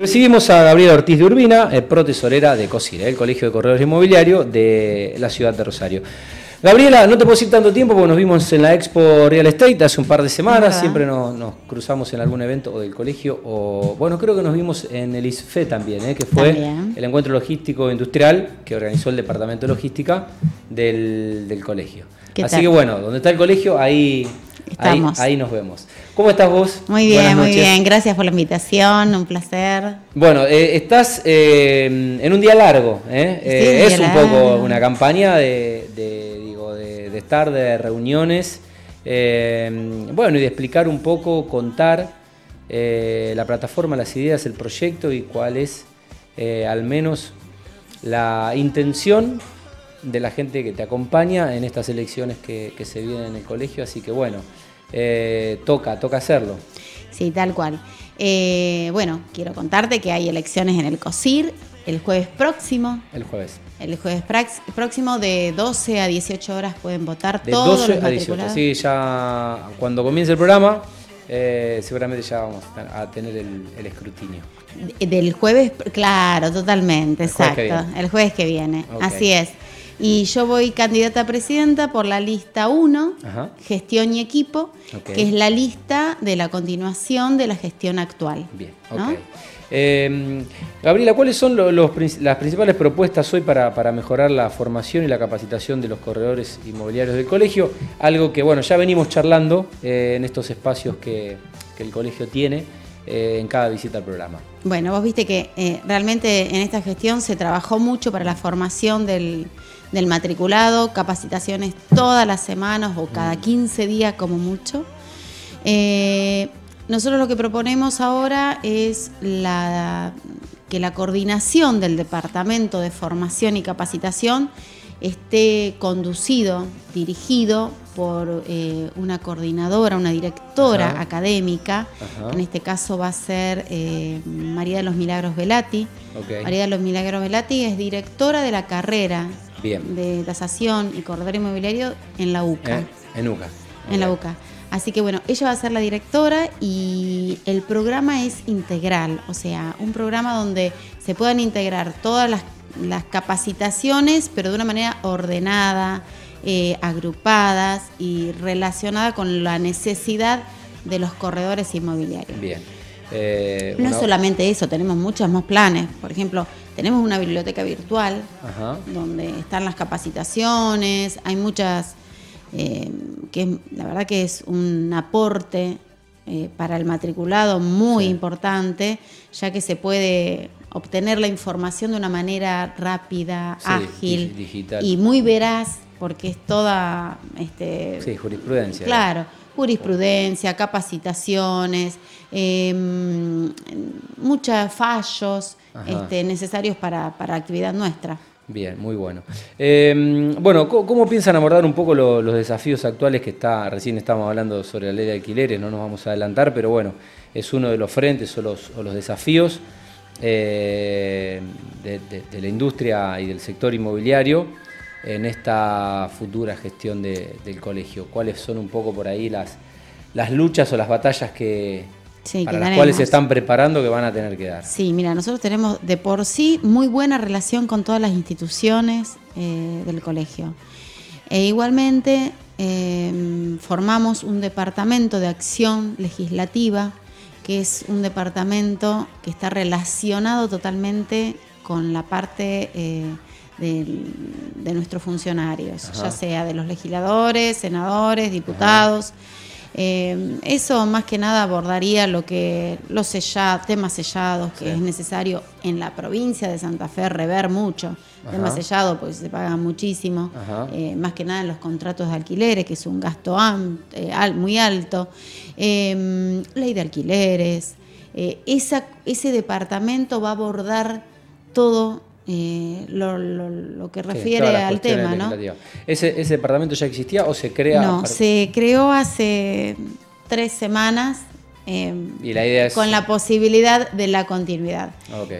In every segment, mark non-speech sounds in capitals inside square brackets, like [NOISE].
Recibimos a Gabriela Ortiz de Urbina, eh, protesorera de COSIR, el Colegio de Corredores Inmobiliarios de la ciudad de Rosario. Gabriela, no te puedo decir tanto tiempo porque nos vimos en la Expo Real Estate hace un par de semanas, siempre nos, cruzamos en algún evento o del colegio, o bueno, creo que nos vimos en el ISFE también, eh, que fue el encuentro logístico industrial que organizó el Departamento de Logística del, colegio. Así que bueno, donde está el colegio, ahí Ahí, nos vemos. ¿Cómo estás vos? Muy bien, muy bien. Gracias por la invitación, un placer. Bueno, eh, estás eh, en un día largo. ¿eh? es un poco una campaña de, digo, de, estar, de reuniones. bueno, y de explicar un poco, contar la plataforma, las ideas, el proyecto y cuál es al menos la intención de la gente que te acompaña en estas elecciones que, se vienen en el colegio, así que bueno, eh, toca, toca hacerlo. Sí, tal cual. Eh, bueno, quiero contarte que hay elecciones en el COSIR el jueves próximo. El jueves. El jueves próximo de 12 a 18 horas pueden votar de todos 12 a 18, sí, ya cuando comience el programa eh, seguramente ya vamos a tener el, escrutinio. Del jueves, claro, totalmente, exacto. el jueves que viene, así es. Y yo voy candidata a presidenta por la lista 1, gestión y equipo, que es la lista de la continuación de la gestión actual. Bien, ok. Em, Gabriela, ¿cuáles son las principales propuestas hoy para, mejorar la formación y la capacitación de los corredores inmobiliarios del colegio? Algo que, bueno, ya venimos charlando eh, en estos espacios que, el colegio tiene eh, en cada visita al programa. Bueno, vos viste que eh, realmente en esta gestión se trabajó mucho para la formación del, del matriculado, capacitaciones todas las semanas o cada 15 mm. días como mucho. Eh, nosotros lo que proponemos ahora es la, que la coordinación del Departamento de Formación y Capacitación esté conducido, dirigido por eh, una coordinadora, una directora académica. En este caso va a ser eh, María de los Milagros Velati. María de los Milagros Velati es directora de la carrera de tasación y corredor inmobiliario en la UCA. Eh, en UCA. En la UCA. Así que bueno, ella va a ser la directora y el programa es integral, o sea, un programa donde se puedan integrar todas las, capacitaciones, pero de una manera ordenada, eh, agrupadas y relacionada con la necesidad de los corredores inmobiliarios. Bien. Eh, no solamente eso, tenemos muchos más planes. Por ejemplo, tenemos una biblioteca virtual donde están las capacitaciones, hay muchas, eh, que la verdad que es un aporte eh, para el matriculado muy importante, ya que se puede obtener la información de una manera rápida, ágil y muy veraz, porque es toda... Este, sí, jurisprudencia. Claro, jurisprudencia, capacitaciones, em, muchos fallos este, necesarios para, para actividad nuestra. Bien, muy bueno. Em, bueno, ¿cómo, piensan abordar un poco los desafíos actuales que está, recién estamos hablando sobre la ley de alquileres, no nos vamos a adelantar, pero bueno, es uno de los frentes o los, los desafíos eh, de, la industria y del sector inmobiliario en esta futura gestión del colegio. ¿Cuáles son un poco por ahí las, las luchas o las batallas que, para las cuales se están preparando que van a tener que dar. Sí, mira, nosotros tenemos de por sí muy buena relación con todas las instituciones eh, del colegio. E igualmente em, formamos un departamento de acción legislativa, que es un departamento que está relacionado totalmente con la parte eh, de, nuestros funcionarios, ya sea de los legisladores, senadores, diputados. Eh, eso más que nada abordaría lo que los sellados, temas sellados que es necesario en la provincia de Santa Fe rever mucho. Temas sellados porque se pagan muchísimo, eh, más que nada en los contratos de alquileres, que es un gasto eh, muy alto. Em, ley de alquileres. esa, ese departamento va a abordar todo eh, lo, que refiere al tema, ¿no? ¿Ese, departamento ya existía o se crea? No, se creó hace tres semanas. Eh, y la idea es... Con la posibilidad de la continuidad.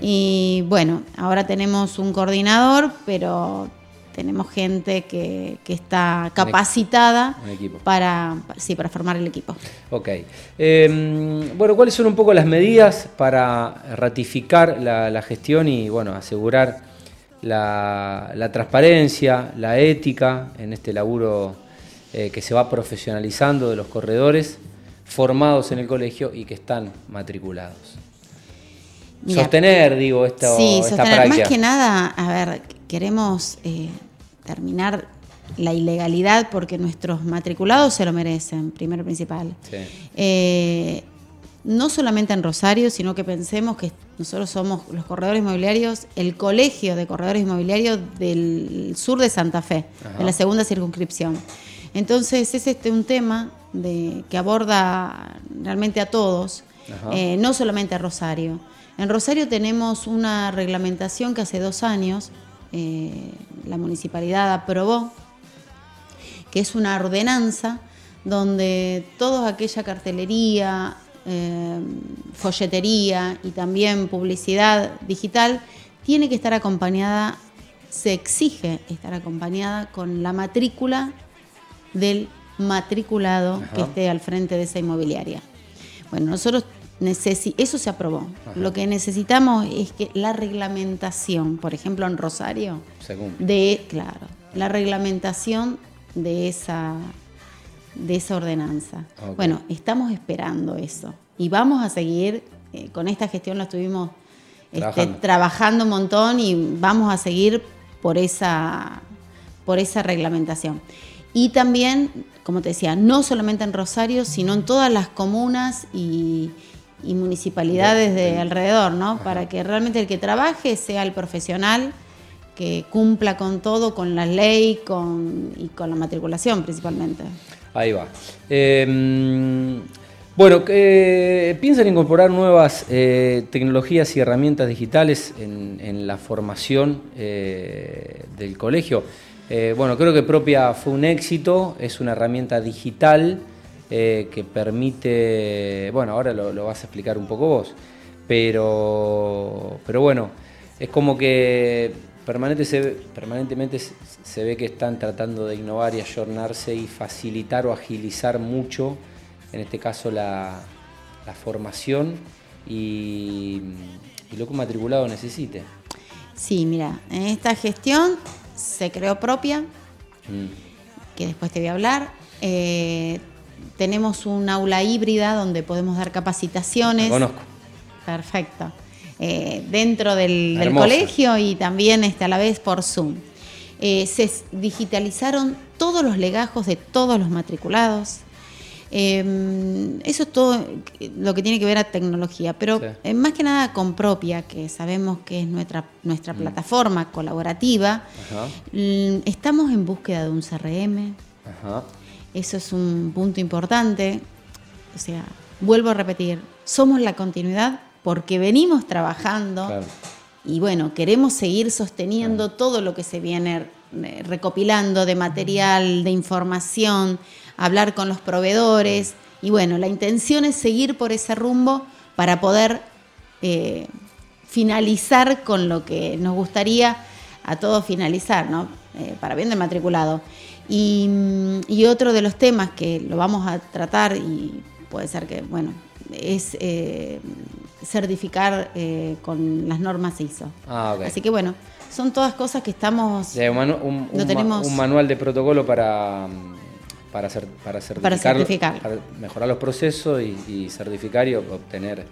Y bueno, ahora tenemos un coordinador, pero tenemos gente que, está capacitada para, sí, para formar el equipo. Ok. Em, bueno, ¿cuáles son un poco las medidas para ratificar la, gestión y bueno, asegurar la, transparencia, la ética en este laburo eh, que se va profesionalizando de los corredores formados en el colegio y que están matriculados? sostener, digo, esto, sí, sostener. Más que nada, a ver, queremos eh, terminar la ilegalidad porque nuestros matriculados se lo merecen, primero principal. Eh, no solamente en Rosario, sino que pensemos que nosotros somos los corredores inmobiliarios, el colegio de corredores inmobiliarios del sur de Santa Fe, de la segunda circunscripción. Entonces es este un tema de, que aborda realmente a todos, eh, no solamente a Rosario. En Rosario tenemos una reglamentación que hace dos años eh, la municipalidad aprobó, que es una ordenanza donde toda aquella cartelería, eh, folletería y también publicidad digital tiene que estar acompañada, se exige estar acompañada con la matrícula del matriculado que esté al frente de esa inmobiliaria. Bueno, nosotros eso se aprobó. Lo que necesitamos es que la reglamentación, por ejemplo en Rosario, de claro, la reglamentación de esa de esa ordenanza. Bueno, estamos esperando eso y vamos a seguir eh, con esta gestión. La estuvimos este, trabajando. un montón y vamos a seguir por esa por esa reglamentación. Y también, como te decía, no solamente en Rosario, sino en todas las comunas y, y municipalidades de alrededor, ¿no? Para que realmente el que trabaje sea el profesional que cumpla con todo, con la ley con, y con la matriculación principalmente. Ahí va. Em, bueno, ¿piensan incorporar nuevas eh, tecnologías y herramientas digitales en, la formación eh, del colegio? Eh, bueno, creo que Propia fue un éxito, es una herramienta digital eh, que permite, bueno, ahora lo, vas a explicar un poco vos, pero, pero bueno, es como que permanentemente se ve que están tratando de innovar y ayornarse y facilitar o agilizar mucho, en este caso la, formación y, lo que un matriculado necesite. Sí, mira, en esta gestión se creó propia, mm. que después te voy a hablar. Eh, tenemos un aula híbrida donde podemos dar capacitaciones. conozco. Perfecto. Eh, dentro del, colegio y también este, a la vez por Zoom. Eh, se digitalizaron todos los legajos de todos los matriculados. Em, eso es todo lo que tiene que ver a tecnología, pero eh, más que nada con propia, que sabemos que es nuestra, nuestra mm. plataforma colaborativa, estamos en búsqueda de un CRM. Ajá. Eso es un punto importante. O sea, vuelvo a repetir, somos la continuidad porque venimos trabajando y bueno, queremos seguir sosteniendo todo lo que se viene eh, recopilando de material, de información, hablar con los proveedores y bueno, la intención es seguir por ese rumbo para poder eh, finalizar con lo que nos gustaría a todos finalizar, ¿no? Eh, para bien del matriculado. Y, otro de los temas que lo vamos a tratar, y puede ser que, bueno, es eh, certificar eh, con las normas ISO. Ah, Así que bueno, son todas cosas que estamos... un, un, manual de protocolo para, para, para certificar, para mejorar los procesos y, y certificar y obtener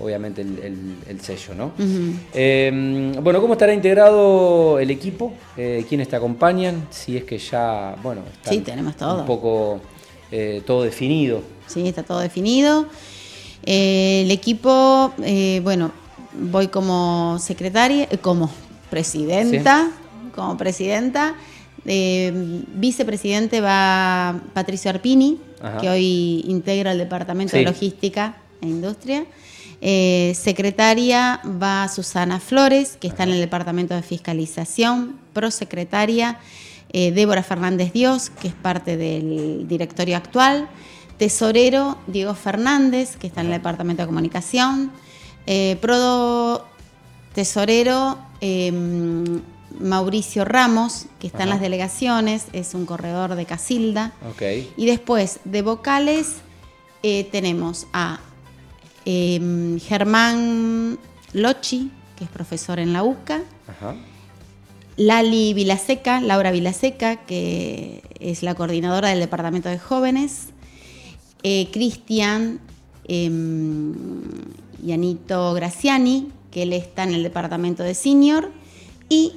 obviamente el, sello, ¿no? Em, bueno, ¿cómo estará integrado el equipo? Eh, ¿Quiénes te acompañan? Si es que ya, bueno, está sí, tenemos todo. un poco eh, todo definido. Sí, está todo definido. Eh, el equipo, bueno, voy como secretaria, como presidenta, como presidenta. vicepresidente va Patricio Arpini, que hoy integra el Departamento de Logística e Industria. Eh, secretaria va Susana Flores, que está en el Departamento de Fiscalización. Prosecretaria eh, Débora Fernández Dios, que es parte del directorio actual. Tesorero Diego Fernández, que está en el Departamento de Comunicación. Eh, Prodo Tesorero em, Mauricio Ramos, que está en las delegaciones, es un corredor de Casilda. Y después de vocales eh, tenemos a em, Germán Lochi, que es profesor en la UCA, Ajá. Lali Vilaseca, Laura Vilaseca, que es la coordinadora del Departamento de Jóvenes, eh, Cristian em, Yanito Graciani, que él está en el Departamento de Senior, y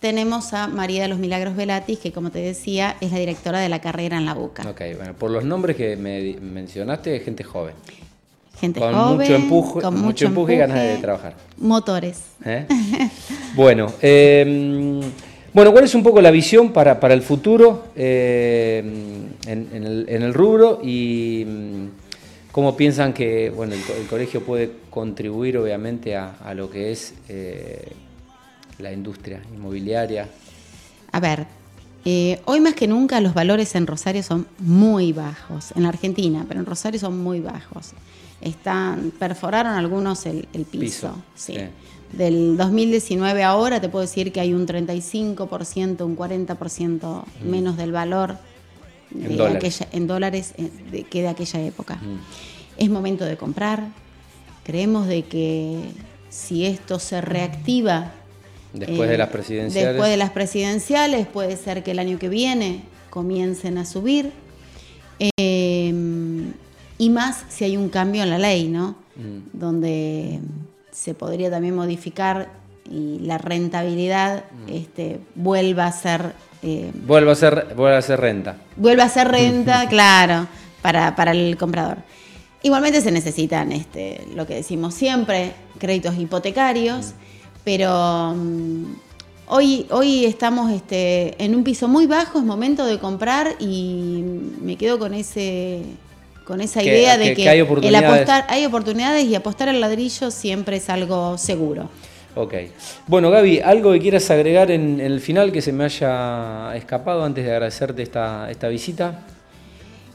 tenemos a María de los Milagros Velatis, que como te decía, es la directora de la carrera en la UCA. Ok, bueno, por los nombres que me mencionaste, gente joven. Gente Con joven, mucho empuje, con mucho empuje y ganas de trabajar. Motores. ¿eh? [LAUGHS] bueno, eh, bueno, ¿cuál es un poco la visión para, para el futuro eh, en, en el, en el rubro y mm, cómo piensan que bueno, el, co- el colegio puede contribuir obviamente a, a lo que es eh, la industria inmobiliaria? A ver, eh, hoy más que nunca los valores en Rosario son muy bajos, en la Argentina, pero en Rosario son muy bajos. Están, perforaron algunos el, el piso. Piso, sí. sí. Del 2019 a ahora te puedo decir que hay un 35%, un 40% menos del valor En dólares. aquella, en dólares eh, de- que de aquella época. Mm. Es momento de comprar. Creemos de que si esto se reactiva Después eh, de las presidenciales. Después de las presidenciales, puede ser que el año que viene comiencen a subir. Eh, y más si hay un cambio en la ley, ¿no? Mm. Donde se podría también modificar y la rentabilidad Mm. este, vuelva a ser. eh, Vuelve a ser, vuelve a ser renta. vuelva a ser renta, [LAUGHS] claro, para, para el comprador. Igualmente se necesitan, este, lo que decimos siempre, créditos hipotecarios, pero mm, hoy, hoy estamos este, en un piso muy bajo, es momento de comprar y me quedo con ese con esa Que- idea de que- que, que hay el oportunidades. apostar, hay oportunidades y apostar al ladrillo siempre es algo seguro. Ok. Bueno, Gaby, ¿algo que quieras agregar en, en el final que se me haya escapado antes de agradecerte esta, esta visita?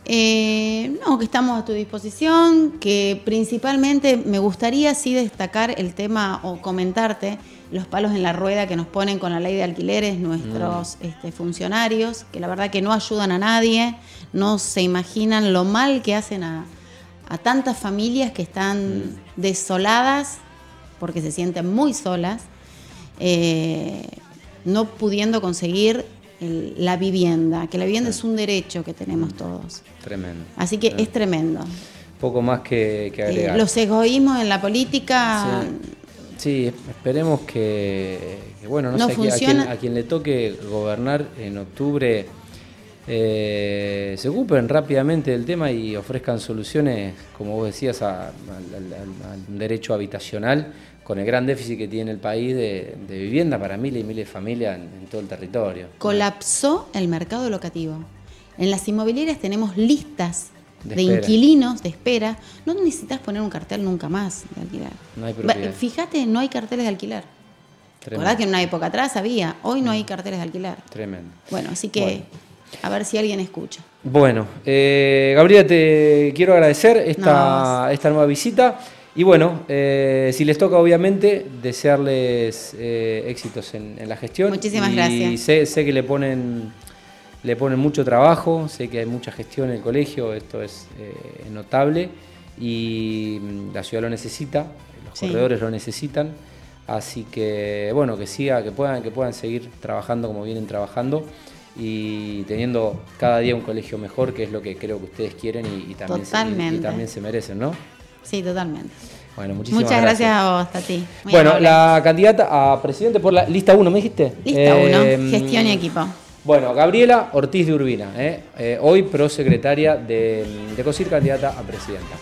Eh, no, que estamos a tu disposición, que principalmente me gustaría sí destacar el tema o comentarte los palos en la rueda que nos ponen con la ley de alquileres nuestros este, funcionarios, que la verdad que no ayudan a nadie, no se imaginan lo mal que hacen a, a tantas familias que están desoladas porque se sienten muy solas, eh, no pudiendo conseguir el- la vivienda, que la vivienda es un derecho que tenemos todos. Tremendo. Así que es tremendo. Poco más que, que Eh, agregar. los egoísmos en la política Sí, esperemos que, que, bueno, no, No sé, a quien- a quien, funciona. a quien le toque gobernar en octubre eh, se ocupen rápidamente del tema y ofrezcan soluciones, como vos decías, a- al, al- al- al derecho habitacional con el gran déficit que tiene el país de, de vivienda para miles y miles de familias en, en todo el territorio. colapsó el mercado locativo. En las inmobiliarias tenemos listas De inquilinos de espera. No necesitas poner un cartel nunca más de alquilar. No hay propiedad. Fíjate, no hay carteles de alquilar. ¿Verdad que en una época atrás había? Hoy no hay carteles de alquilar. Tremendo. Bueno, así que Bueno. a ver si alguien escucha. Bueno, eh, Gabriela, te quiero agradecer esta, No. esta nueva visita. Y bueno, eh, si les toca, obviamente, desearles eh, éxitos en, en la gestión. Muchísimas Y gracias. Sé, sé que le ponen, le ponen mucho trabajo, sé que hay mucha gestión en el colegio, esto es eh, notable. Y mm, la ciudad lo necesita, los Sí. corredores lo necesitan. Así que, bueno, que siga, que puedan, que puedan seguir trabajando como vienen trabajando y teniendo cada día un colegio mejor, que es lo que creo que ustedes quieren y, y también, se, y- también se merecen, ¿no? Sí, totalmente. Bueno, muchísimas Muchas gracias a vos, Tati. Muy Bueno, amable. la candidata a presidente por la lista 1, ¿me dijiste? Lista 1, Eh, gestión y equipo. Bueno, Gabriela Ortiz de Urbina, ¿eh? Eh, hoy prosecretaria de, de COSIR, candidata a presidenta.